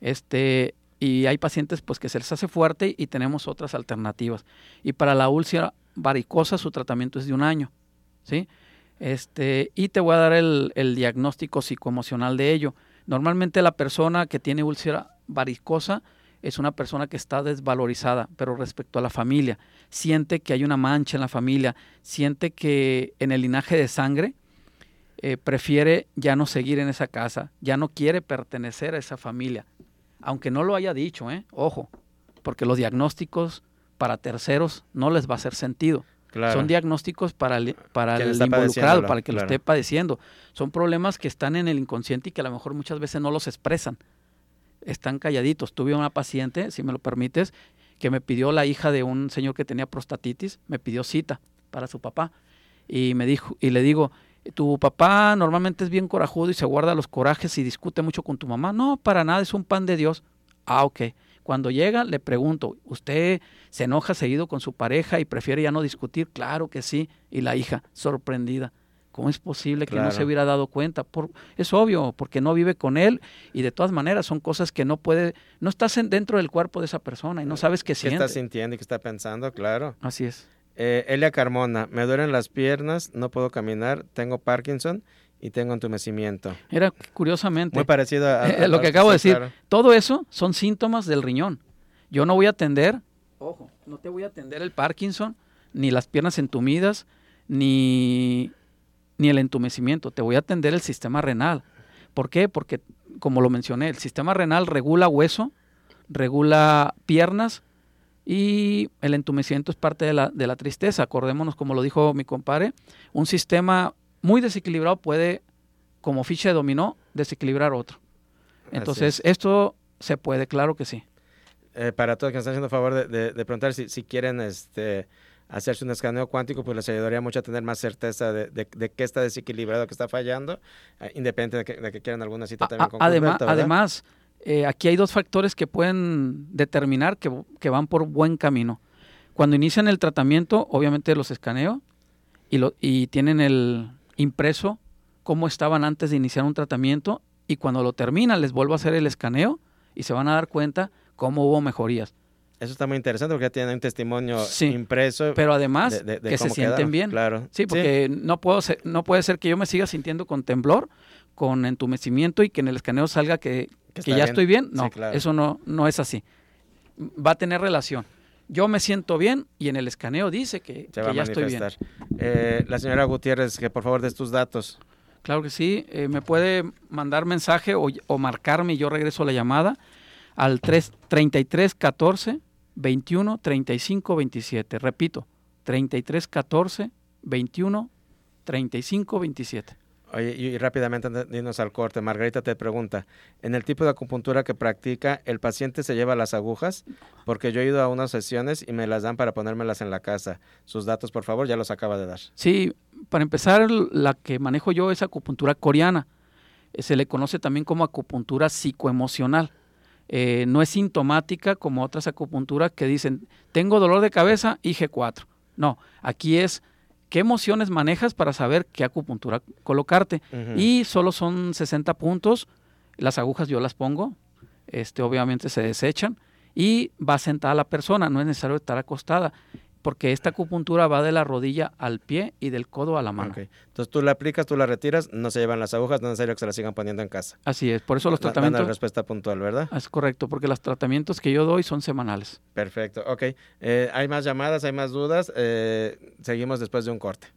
este, y hay pacientes pues que se les hace fuerte y tenemos otras alternativas. Y para la úlcera varicosa su tratamiento es de un año, ¿sí? Este, y te voy a dar el, el diagnóstico psicoemocional de ello. Normalmente la persona que tiene úlcera varicosa es una persona que está desvalorizada, pero respecto a la familia, siente que hay una mancha en la familia, siente que en el linaje de sangre eh, prefiere ya no seguir en esa casa, ya no quiere pertenecer a esa familia, aunque no lo haya dicho, ¿eh? ojo, porque los diagnósticos para terceros no les va a hacer sentido. Son diagnósticos para el, para el involucrado, para el que lo esté padeciendo. Son problemas que están en el inconsciente y que a lo mejor muchas veces no los expresan están calladitos. Tuve una paciente, si me lo permites, que me pidió la hija de un señor que tenía prostatitis, me pidió cita para su papá y me dijo y le digo, "Tu papá normalmente es bien corajudo y se guarda los corajes y discute mucho con tu mamá." No, para nada, es un pan de Dios. Ah, ok. Cuando llega le pregunto, ¿usted se enoja seguido con su pareja y prefiere ya no discutir? Claro que sí. Y la hija, sorprendida. ¿Cómo es posible que no se hubiera dado cuenta? Por, es obvio, porque no vive con él y de todas maneras son cosas que no puede, no estás dentro del cuerpo de esa persona y no sabes qué, siente. ¿Qué está sintiendo y qué está pensando? Claro. Así es. Eh, Elia Carmona, me duelen las piernas, no puedo caminar, tengo Parkinson y tengo entumecimiento. Era curiosamente. Muy parecido a, lo que acabo de decir. Todo eso son síntomas del riñón. Yo no voy a atender, ojo, no te voy a atender el Parkinson, ni las piernas entumidas, ni ni el entumecimiento, te voy a atender el sistema renal. ¿Por qué? Porque, como lo mencioné, el sistema renal regula hueso, regula piernas y el entumecimiento es parte de la, de la tristeza. Acordémonos, como lo dijo mi compadre, un sistema muy desequilibrado puede, como ficha de dominó, desequilibrar otro. Entonces, esto se puede, claro que sí. Eh, para todos que están haciendo favor de, de, preguntar si, si quieren este, hacerse un escaneo cuántico, pues les ayudaría mucho a tener más certeza de, de, de qué está desequilibrado, qué está fallando, eh, independiente de que, de que, quieran alguna cita también con Además, además eh, aquí hay dos factores que pueden determinar que, que, van por buen camino. Cuando inician el tratamiento, obviamente los escaneo y, lo, y tienen el impreso cómo estaban antes de iniciar un tratamiento y cuando lo terminan les vuelvo a hacer el escaneo y se van a dar cuenta cómo hubo mejorías. Eso está muy interesante porque ya tienen un testimonio impreso. Pero además que se sienten bien. Claro. Sí, porque no puedo ser, no puede ser que yo me siga sintiendo con temblor, con entumecimiento y que en el escaneo salga que, ya estoy bien. No, eso no, no es así. Va a tener relación. Yo me siento bien y en el escaneo dice que, ya estoy bien. Eh, la señora Gutiérrez, que por favor des tus datos. Claro que sí. Eh, me puede mandar mensaje o, o marcarme y yo regreso la llamada al 3, 33 14 21 35 27. Repito, 33 14 21 35 27. Oye, y, rápidamente dinos al corte, Margarita te pregunta, en el tipo de acupuntura que practica, ¿el paciente se lleva las agujas? Porque yo he ido a unas sesiones y me las dan para ponérmelas en la casa. Sus datos, por favor, ya los acaba de dar. Sí, para empezar, la que manejo yo es acupuntura coreana. Se le conoce también como acupuntura psicoemocional. Eh, no es sintomática como otras acupunturas que dicen, tengo dolor de cabeza, IG4. No, aquí es qué emociones manejas para saber qué acupuntura colocarte. Y solo son 60 puntos, las agujas yo las pongo, este, obviamente se desechan y va sentada la persona, no es necesario estar acostada. Porque esta acupuntura va de la rodilla al pie y del codo a la mano. Entonces tú la aplicas, tú la retiras, no se llevan las agujas, no es necesario que se las sigan poniendo en casa. Así es, por eso los tratamientos... la respuesta puntual, ¿verdad? Es correcto, porque los tratamientos que yo doy son semanales. Perfecto, ok. Eh, hay más llamadas, hay más dudas, eh, seguimos después de un corte.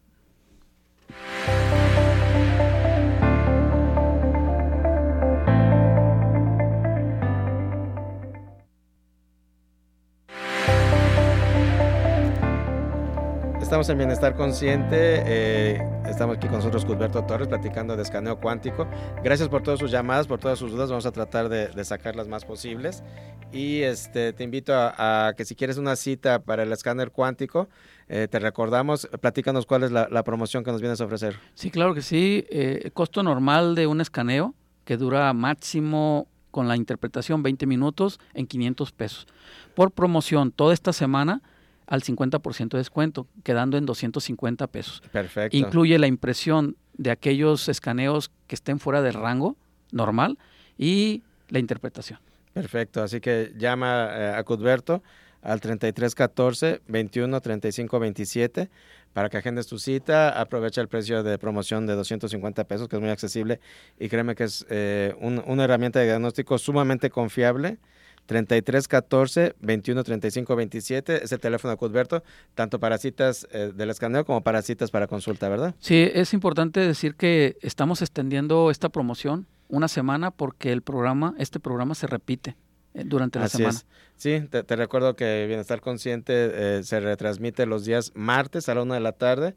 Estamos en Bienestar Consciente. Eh, estamos aquí con nosotros, Cusberto Torres, platicando de escaneo cuántico. Gracias por todas sus llamadas, por todas sus dudas. Vamos a tratar de, sacar las más posibles. Y este, te invito a, que si quieres una cita para el escáner cuántico, eh, te recordamos, platícanos cuál es la, promoción que nos vienes a ofrecer. Sí, claro que sí. Eh, costo normal de un escaneo que dura máximo con la interpretación 20 minutos en 500 pesos. Por promoción, toda esta semana al 50% de descuento, quedando en 250 pesos. Perfecto. Incluye la impresión de aquellos escaneos que estén fuera del rango normal y la interpretación. Perfecto, así que llama eh, a Cudberto al 3314 21 35 27 para que agendes tu cita, aprovecha el precio de promoción de 250 pesos, que es muy accesible, y créeme que es eh, una herramienta de diagnóstico sumamente confiable 33 14 21 35 27 es el teléfono de Cudberto, tanto para citas eh, del escaneo como para citas para consulta, ¿verdad? Sí, es importante decir que estamos extendiendo esta promoción una semana porque el programa, este programa se repite eh, durante la semana. Sí, te, recuerdo que Bienestar Consciente eh, se retransmite los días martes a la una de la tarde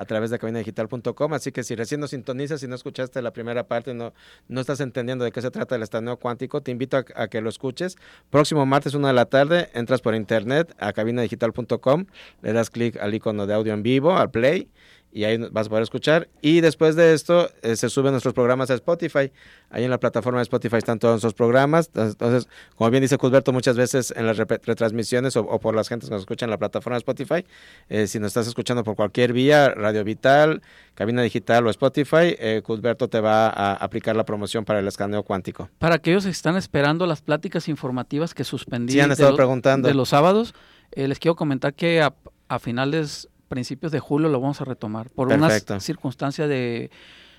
a través de cabinadigital.com. Así que si recién nos sintonizas y no escuchaste la primera parte, no, no estás entendiendo de qué se trata el estaneo cuántico, te invito a, que lo escuches. Próximo martes, una de la tarde, entras por internet a cabinadigital.com, le das clic al icono de audio en vivo, al play y ahí vas a poder escuchar. Y después de esto eh, se suben nuestros programas a Spotify. Ahí en la plataforma de Spotify están todos nuestros programas. Entonces, como bien dice Cusberto, muchas veces en las retransmisiones o, por las gentes que nos escuchan en la plataforma de Spotify, eh, si nos estás escuchando por cualquier vía, Radio Vital, Cabina Digital o Spotify, eh, Cusberto te va a aplicar la promoción para el escaneo cuántico. Para aquellos que están esperando las pláticas informativas que suspendí han estado preguntando. de los sábados, les quiero comentar que a, a finales principios de julio lo vamos a retomar. Por una circunstancia de,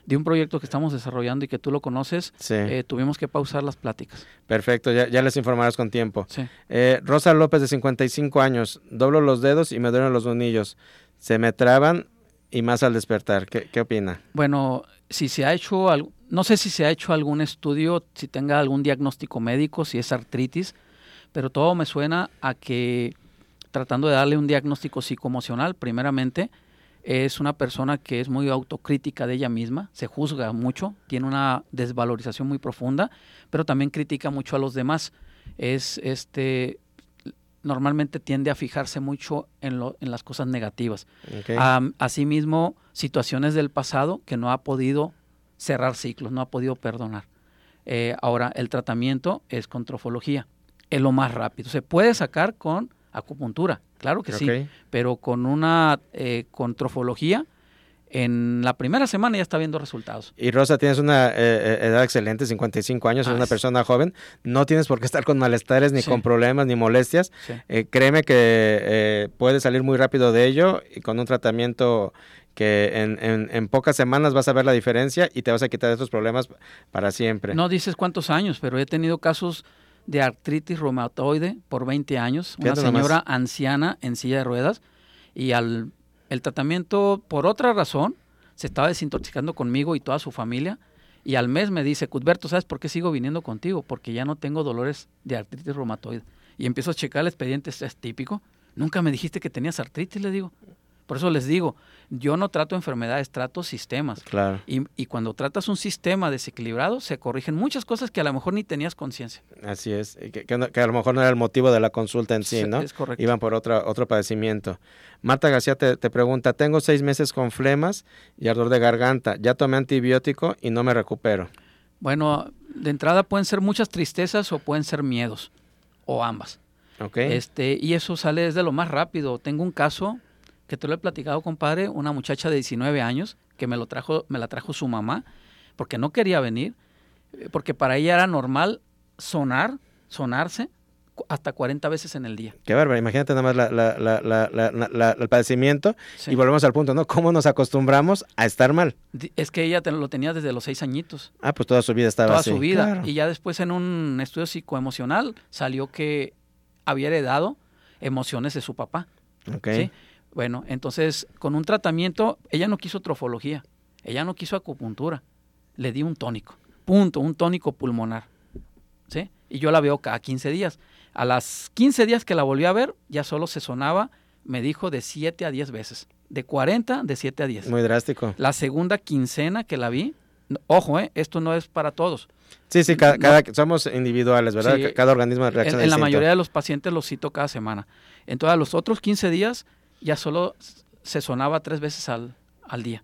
de, un proyecto que estamos desarrollando y que tú lo conoces, eh, tuvimos que pausar las pláticas. Perfecto, ya, ya les informarás con tiempo. Eh, Rosa López, de 55 años, doblo los dedos y me duelen los nudillos. Se me traban y más al despertar. ¿Qué, qué opina? Bueno, si se ha hecho, no sé si se ha hecho algún estudio, si tenga algún diagnóstico médico, si es artritis, pero todo me suena a que tratando de darle un diagnóstico psicoemocional, primeramente, es una persona que es muy autocrítica de ella misma, se juzga mucho, tiene una desvalorización muy profunda, pero también critica mucho a los demás. Es este normalmente tiende a fijarse mucho en, lo, en las cosas negativas. asimismo, situaciones del pasado que no ha podido cerrar ciclos, no ha podido perdonar. Eh, ahora, el tratamiento es con trofología, es lo más rápido. Se puede sacar con acupuntura, claro que sí, pero con una eh, con trofología en la primera semana ya está viendo resultados. Y Rosa, tienes una eh, eh, edad excelente, 55 años, eres una persona joven, no tienes por qué estar con malestares, ni con problemas, ni molestias. créeme que puedes salir muy rápido de ello y con un tratamiento que en, en, pocas semanas vas a ver la diferencia y te vas a quitar estos problemas para siempre. No dices cuántos años, pero he tenido casos de artritis reumatoide por 20 años, una señora anciana en silla de ruedas, y al el tratamiento, por otra razón, se estaba desintoxicando conmigo y toda su familia, y al mes me dice, Cudberto, ¿sabes por qué sigo viniendo contigo? Porque ya no tengo dolores de artritis reumatoide. Y empiezo a checar el expediente, es típico. Nunca me dijiste que tenías artritis, le digo. Por eso les digo, yo no trato enfermedades, trato sistemas. Claro. Y, y, cuando tratas un sistema desequilibrado, se corrigen muchas cosas que a lo mejor ni tenías conciencia. Así es, que, que, a lo mejor no era el motivo de la consulta en sí, ¿no? Es correcto. Iban por otra, otro padecimiento. Marta García te, te, pregunta, tengo seis meses con flemas y ardor de garganta, ya tomé antibiótico y no me recupero. Bueno, de entrada pueden ser muchas tristezas o pueden ser miedos, o ambas. Okay. Este, y eso sale desde lo más rápido. Tengo un caso que te lo he platicado, compadre, una muchacha de 19 años que me lo trajo, me la trajo su mamá, porque no quería venir, eh, porque para ella era normal sonar, sonarse hasta 40 veces en el día. Qué bárbaro, imagínate nada más el padecimiento y volvemos al punto, ¿no? ¿Cómo nos acostumbramos a estar mal? Es que ella lo tenía desde los seis añitos. Ah, pues toda su vida estaba así. Toda su vida. Y ya después en un estudio psicoemocional salió que había heredado emociones de su papá. Ok. Bueno, entonces con un tratamiento, ella no quiso trofología, ella no quiso acupuntura, le di un tónico, punto, un tónico pulmonar. ¿Sí? Y yo la veo cada 15 días. A las 15 días que la volví a ver, ya solo se sonaba, me dijo, de 7 a 10 veces. De 40, de 7 a 10. Muy drástico. La segunda quincena que la vi, ojo, eh, esto no es para todos. Sí, sí, cada, somos individuales, ¿verdad? cada organismo reacciona En, en la mayoría de los pacientes los cito cada semana. Entonces, a los otros 15 días ya solo se sonaba tres veces al, al día.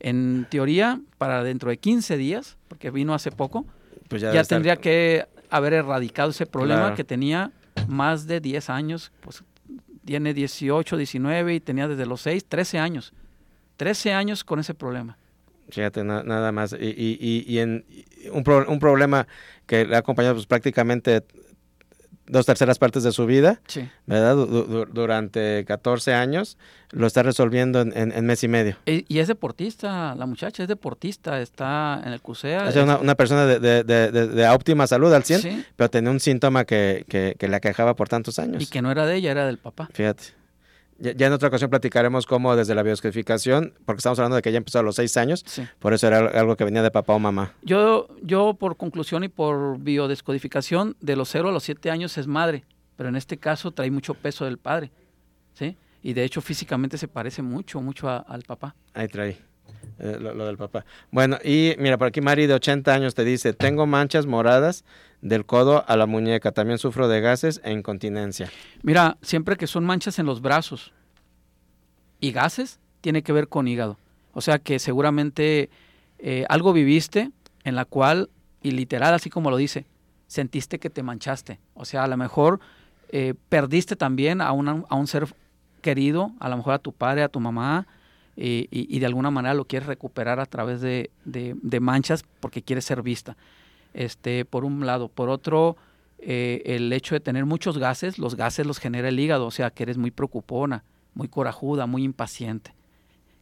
En teoría, para dentro de 15 días, porque vino hace poco, pues ya, tendría que haber erradicado ese problema que tenía más de 10 años, pues tiene 18, 19 y tenía desde los 6, 13 años. 13 años con ese problema. Fíjate, nada más. Y, y, y en un, un, problema que le ha acompañado pues, prácticamente dos terceras partes de su vida, ¿verdad? durante 14 años, lo está resolviendo en, mes y medio. Y, es deportista, la muchacha es deportista, está en el CUSEA. Es una, persona de, óptima salud al 100, pero tenía un síntoma que, que, que le aquejaba por tantos años. Y que no era de ella, era del papá. Fíjate. Ya, en otra ocasión platicaremos cómo desde la bioscodificación, porque estamos hablando de que ya empezó a los seis años, por eso era algo que venía de papá o mamá. Yo, yo por conclusión y por biodescodificación, de los cero a los siete años es madre, pero en este caso trae mucho peso del padre, ¿sí? Y de hecho físicamente se parece mucho, mucho al papá. Ahí trae. Eh, lo, del papá. Bueno, y mira, por aquí Mari de 80 años te dice, tengo manchas moradas del codo a la muñeca. También sufro de gases e incontinencia. Mira, siempre que son manchas en los brazos y gases, tiene que ver con hígado. O sea que seguramente eh, algo viviste en la cual, y literal así como lo dice, sentiste que te manchaste. O sea, a lo mejor eh, perdiste también a, a un ser querido, a lo mejor a tu padre, a tu mamá, y, y, de alguna manera lo quieres recuperar a través de, de manchas porque quieres ser vista este, por un lado. Por otro, eh, el hecho de tener muchos gases, los gases los genera el hígado, o sea, que eres muy preocupona, muy corajuda, muy impaciente.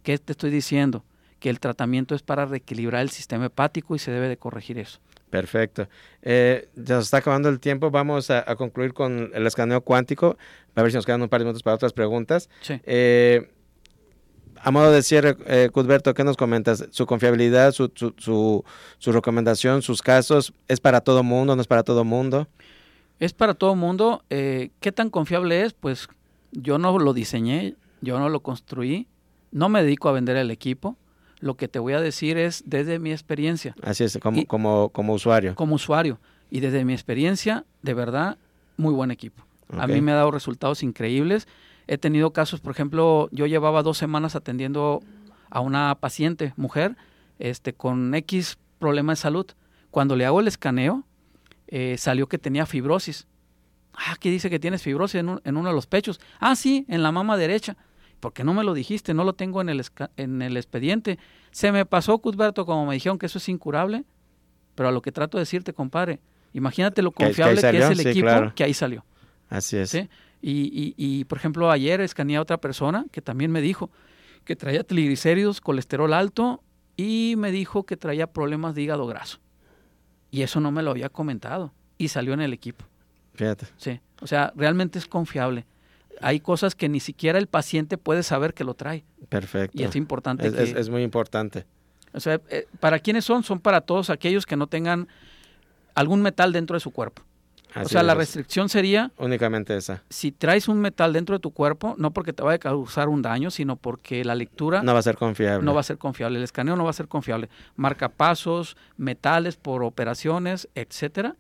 ¿Qué te estoy diciendo? Que el tratamiento es para reequilibrar el sistema hepático y se debe de corregir eso. Perfecto. Eh, ya se está acabando el tiempo. Vamos a, concluir con el escaneo cuántico. A ver si nos quedan un par de minutos para otras preguntas. Sí. Eh, a modo de cierre, eh, Cudberto, ¿qué nos comentas? ¿Su confiabilidad, su, su, su, recomendación, sus casos, es para todo mundo, no es para todo mundo? Es para todo mundo. Eh, ¿Qué tan confiable es? Pues yo no lo diseñé, yo no lo construí, no me dedico a vender el equipo. Lo que te voy a decir es desde mi experiencia. Así es, como, como, como usuario. Como usuario. Y desde mi experiencia, de verdad, muy buen equipo. A mí me ha dado resultados increíbles He tenido casos, por ejemplo, yo llevaba dos semanas atendiendo a una paciente, mujer, este, con X problema de salud. Cuando le hago el escaneo, eh, salió que tenía fibrosis. Ah, aquí dice que tienes fibrosis en, uno de los pechos. Ah, sí, en la mama derecha. ¿Por qué no me lo dijiste? No lo tengo en el, en el expediente. Se me pasó, Cusberto, como me dijeron que eso es incurable. Pero a lo que trato de decirte, compadre, imagínate lo confiable que, es el equipo que ahí salió. Así es. ¿Sí? Y, y, por ejemplo, ayer escaneé a otra persona que también me dijo que traía triglicéridos, colesterol alto y me dijo que traía problemas de hígado graso. Y eso no me lo había comentado y salió en el equipo. Fíjate. Sí, o sea, realmente es confiable. Hay cosas que ni siquiera el paciente puede saber que lo trae. Perfecto. Y es importante. Es, es, muy importante. O sea, eh, ¿para quiénes son? Son para todos aquellos que no tengan algún metal dentro de su cuerpo o sea, la restricción sería... Únicamente esa. Si traes un metal dentro de tu cuerpo, no porque te vaya a causar un daño, sino porque la lectura... No va a ser confiable. No va a ser confiable. El escaneo no va a ser confiable. Marcapasos, metales por operaciones, etcétera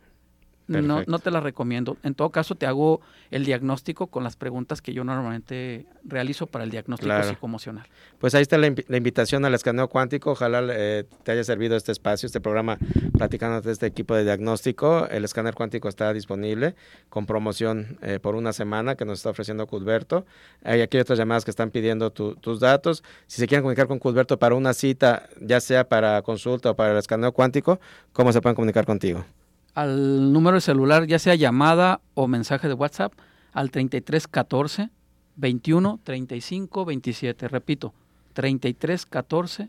no, no, te la recomiendo. En todo caso, te hago el diagnóstico con las preguntas que yo normalmente realizo para el diagnóstico psicoemocional. Pues ahí está la, invitación al escaneo cuántico. Ojalá eh, te haya servido este espacio, este programa, platicando de este equipo de diagnóstico. El escáner cuántico está disponible con promoción eh, por una semana que nos está ofreciendo Cudberto. Hay aquí otras llamadas que están pidiendo tus datos. Si se quieren comunicar con Cudberto para una cita, ya sea para consulta o para el escaneo cuántico, ¿cómo se pueden comunicar contigo? Al número de celular, ya sea llamada o mensaje de WhatsApp, al 3314 21 35 27. Repito, 3314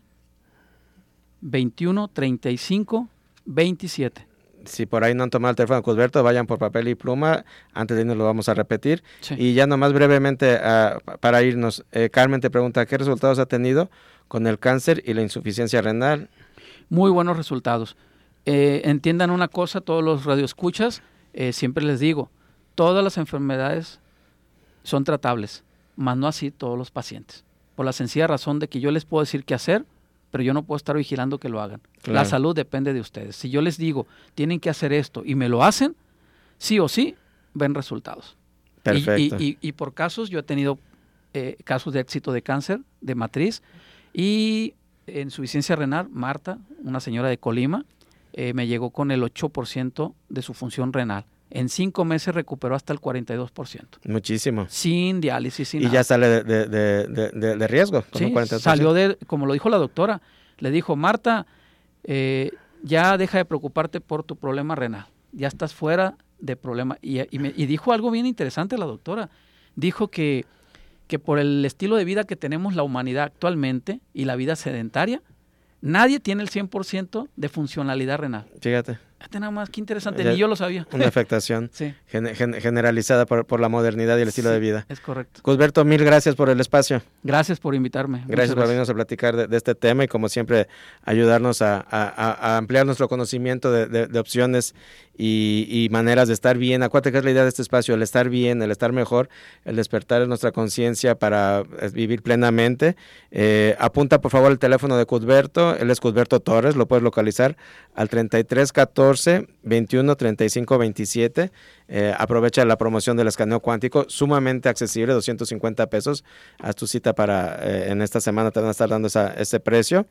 21 35 27. Si por ahí no han tomado el teléfono Cusberto, vayan por papel y pluma. Antes de irnos lo vamos a repetir. Y ya nomás brevemente, ah, para irnos, eh, Carmen te pregunta, ¿qué resultados ha tenido con el cáncer y la insuficiencia renal? Muy buenos resultados. Eh, entiendan una cosa, todos los radioescuchas, eh, siempre les digo, todas las enfermedades son tratables, mas no así todos los pacientes. Por la sencilla razón de que yo les puedo decir qué hacer, pero yo no puedo estar vigilando que lo hagan. La salud depende de ustedes. Si yo les digo, tienen que hacer esto y me lo hacen, sí o sí, ven resultados. Perfecto. Y, por casos, yo he tenido eh, casos de éxito de cáncer de matriz y en insuficiencia renal, Marta, una señora de Colima, eh, me llegó con el 8% de su función renal. En cinco meses recuperó hasta el 42%. Muchísimo. Sin diálisis, sin Y ya sale de, riesgo. Sí, salió de, como lo dijo la doctora, le dijo, Marta, eh, ya deja de preocuparte por tu problema renal. Ya estás fuera de problema. Y, y dijo algo bien interesante la doctora. Dijo que que por el estilo de vida que tenemos la humanidad actualmente y la vida sedentaria, nadie tiene el 100% de funcionalidad renal. Fíjate. Fíjate nada más, qué interesante, ni yo lo sabía. Una afectación generalizada por, la modernidad y el estilo de vida. Es correcto. Cusberto, mil gracias por el espacio. Gracias por invitarme. Gracias por venirnos a platicar de, este tema y como siempre ayudarnos a, ampliar nuestro conocimiento de, opciones y, maneras de estar bien. Acuérdate que es la idea de este espacio, el estar bien, el estar mejor, el despertar en nuestra conciencia para eh, vivir plenamente. Eh, apunta por favor el teléfono de Cusberto, él es Cusberto Torres, lo puedes localizar al 3314 21 35 27. aprovecha la promoción del escaneo cuántico, sumamente accesible, 250 pesos. Haz tu cita para eh, en esta semana te van a estar dando ese precio.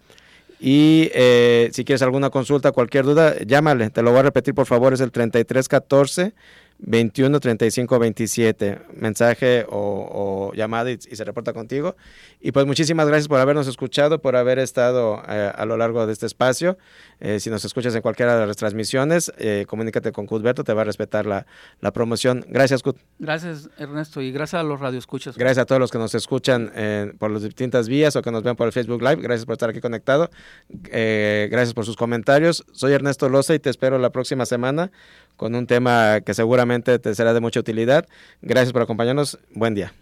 Y eh, si quieres alguna consulta, cualquier duda, llámale. Te lo voy a repetir, por favor, es el 3314 21 35 27. Mensaje o, llamada y, se reporta contigo. Y pues muchísimas gracias por habernos escuchado, por haber estado eh, a lo largo de este espacio. Eh, si nos escuchas en cualquiera de las transmisiones, eh, comunícate con Cudberto, te va a respetar la, promoción. Gracias, Cut. Gracias, Ernesto, y gracias a los radioescuchas. Gracias a todos los que nos escuchan por las distintas vías o que nos ven por el Facebook Live. Gracias por estar aquí conectado. gracias por sus comentarios. Soy Ernesto Loza y te espero la próxima semana con un tema que seguramente te será de mucha utilidad. Gracias por acompañarnos. Buen día.